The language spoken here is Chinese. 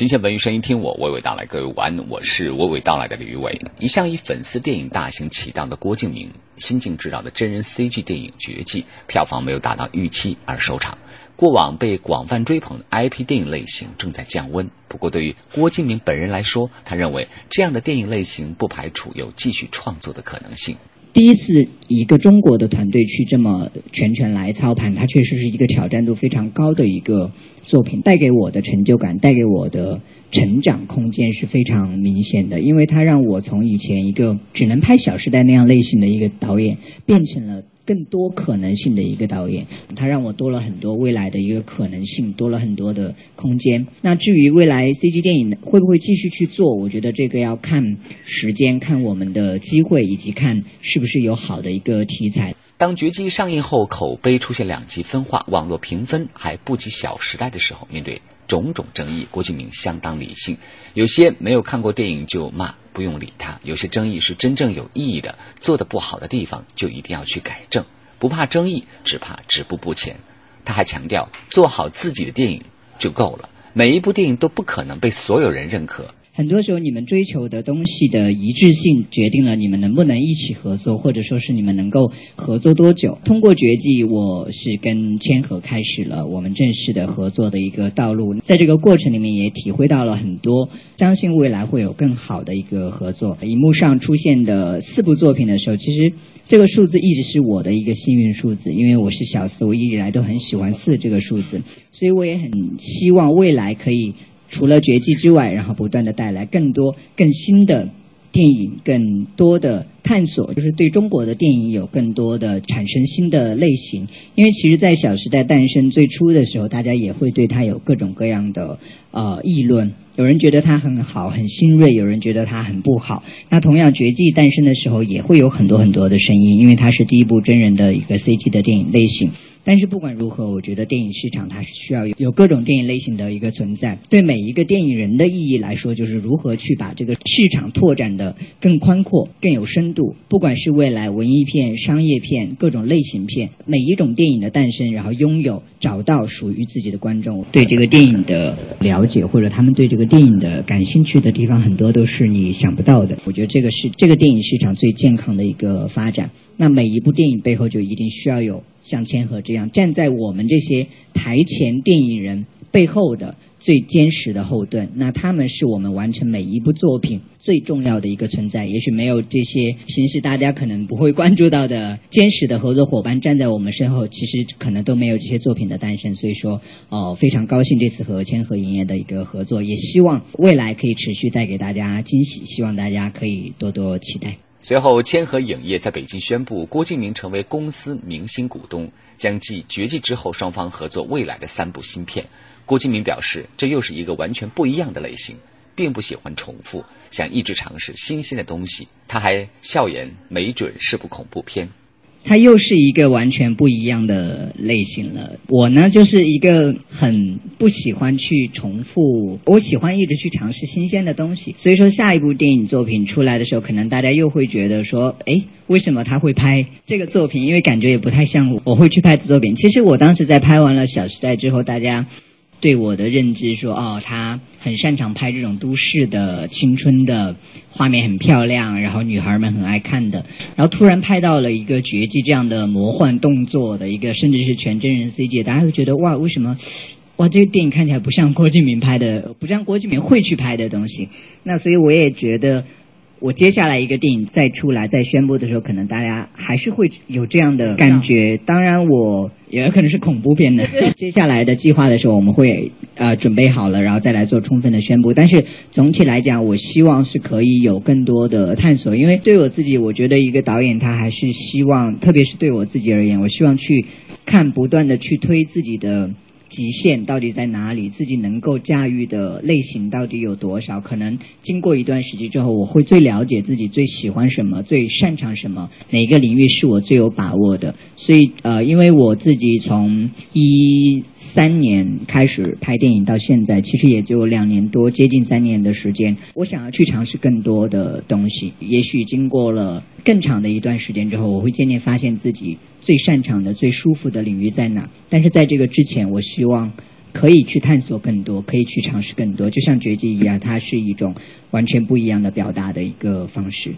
新鲜文娱声音，听我娓娓道来。各位晚安，我是娓娓道来的李玉伟。一向以粉丝电影大行其道的郭敬明，新晋执导的真人 CG 电影《绝技》票房没有达到预期而收场。过往被广泛追捧的 IP 电影类型正在降温。不过，对于郭敬明本人来说，他认为这样的电影类型不排除有继续创作的可能性。第一次一个中国的团队去这么全权来操盘，它确实是一个挑战度非常高的一个作品，带给我的成就感，带给我的成长空间是非常明显的，因为它让我从以前一个只能拍《小时代》那样类型的一个导演，变成了。更多可能性的一个导演，他让我多了很多未来的一个可能性，多了很多的空间。那至于未来 CG 电影会不会继续去做，我觉得这个要看时间、看我们的机会，以及看是不是有好的一个题材。当《绝技》上映后，口碑出现两极分化，网络评分还不及《小时代》的时候，面对种种争议，郭敬明相当理性。有些没有看过电影就骂。不用理他，有些争议是真正有意义的，做的不好的地方就一定要去改正，不怕争议，只怕止步不前。他还强调，做好自己的电影就够了，每一部电影都不可能被所有人认可。很多时候，你们追求的东西的一致性，决定了你们能不能一起合作，或者说是你们能够合作多久。通过《绝技》，我是跟千和开始了我们正式的合作的一个道路。在这个过程里面，也体会到了很多，相信未来会有更好的一个合作。荧幕上出现的四部作品的时候，其实这个数字一直是我的一个幸运数字，因为我是小四，我一直以来都很喜欢四这个数字，所以我也很希望未来可以。除了绝技之外，然后不断的带来更多、更新的电影，更多的。探索就是对中国的电影有更多的产生新的类型，因为其实，在《小时代》诞生最初的时候，大家也会对它有各种各样的呃议论。有人觉得它很好，很新锐；有人觉得它很不好。那同样，《绝技》诞生的时候，也会有很多很多的声音，因为它是第一部真人的一个 CG 的电影类型。但是不管如何，我觉得电影市场它是需要有有各种电影类型的一个存在。对每一个电影人的意义来说，就是如何去把这个市场拓展的更宽阔、更有深。度，不管是未来文艺片、商业片、各种类型片，每一种电影的诞生，然后拥有找到属于自己的观众，对这个电影的了解，或者他们对这个电影的感兴趣的地方，很多都是你想不到的。我觉得这个是这个电影市场最健康的一个发展。那每一部电影背后，就一定需要有像千和这样站在我们这些台前电影人背后的。最坚实的后盾，那他们是我们完成每一部作品最重要的一个存在。也许没有这些平时大家可能不会关注到的坚实的合作伙伴站在我们身后，其实可能都没有这些作品的诞生。所以说，哦，非常高兴这次和千和影业的一个合作，也希望未来可以持续带给大家惊喜，希望大家可以多多期待。随后，千和影业在北京宣布郭敬明成为公司明星股东，将继《绝技》之后双方合作未来的三部新片。郭敬明表示，这又是一个完全不一样的类型，并不喜欢重复，想一直尝试新鲜的东西。他还笑言，没准是部恐怖片。他又是一个完全不一样的类型了。我呢，就是一个很不喜欢去重复，我喜欢一直去尝试新鲜的东西。所以说，下一部电影作品出来的时候，可能大家又会觉得说，哎，为什么他会拍这个作品？因为感觉也不太像我会去拍的作品。其实我当时在拍完了《小时代》之后，大家。对我的认知说，哦，他很擅长拍这种都市的青春的画面，很漂亮，然后女孩们很爱看的。然后突然拍到了一个绝技这样的魔幻动作的一个，甚至是全真人 CG，大家会觉得哇，为什么？哇，这个电影看起来不像郭敬明拍的，不像郭敬明会去拍的东西。那所以我也觉得。我接下来一个电影再出来再宣布的时候，可能大家还是会有这样的感觉。当然，我也可能是恐怖片的。接下来的计划的时候，我们会呃准备好了，然后再来做充分的宣布。但是总体来讲，我希望是可以有更多的探索，因为对我自己，我觉得一个导演他还是希望，特别是对我自己而言，我希望去看，不断的去推自己的。极限到底在哪里？自己能够驾驭的类型到底有多少？可能经过一段时间之后，我会最了解自己最喜欢什么，最擅长什么，哪个领域是我最有把握的。所以，呃，因为我自己从一三年开始拍电影到现在，其实也就两年多，接近三年的时间。我想要去尝试更多的东西。也许经过了更长的一段时间之后，我会渐渐发现自己最擅长的、最舒服的领域在哪。但是在这个之前，我希望。可以去探索更多，可以去尝试更多。就像绝技一样，它是一种完全不一样的表达的一个方式。